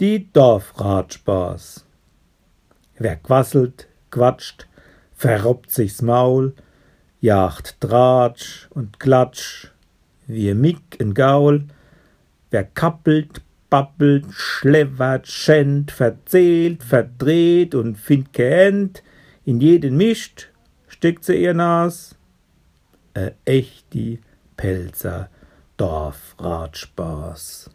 Die Dorfratspaß. Wer quasselt, quatscht, verrobt sich's Maul, jagt Tratsch und Klatsch, wir Mick in Gaul, wer kappelt, babbelt, schleppert, schänt, verzählt, verdreht und find keent, in jeden mischt, steckt sie ihr Nas. Äh, echt die Pelzer Dorfratspaß.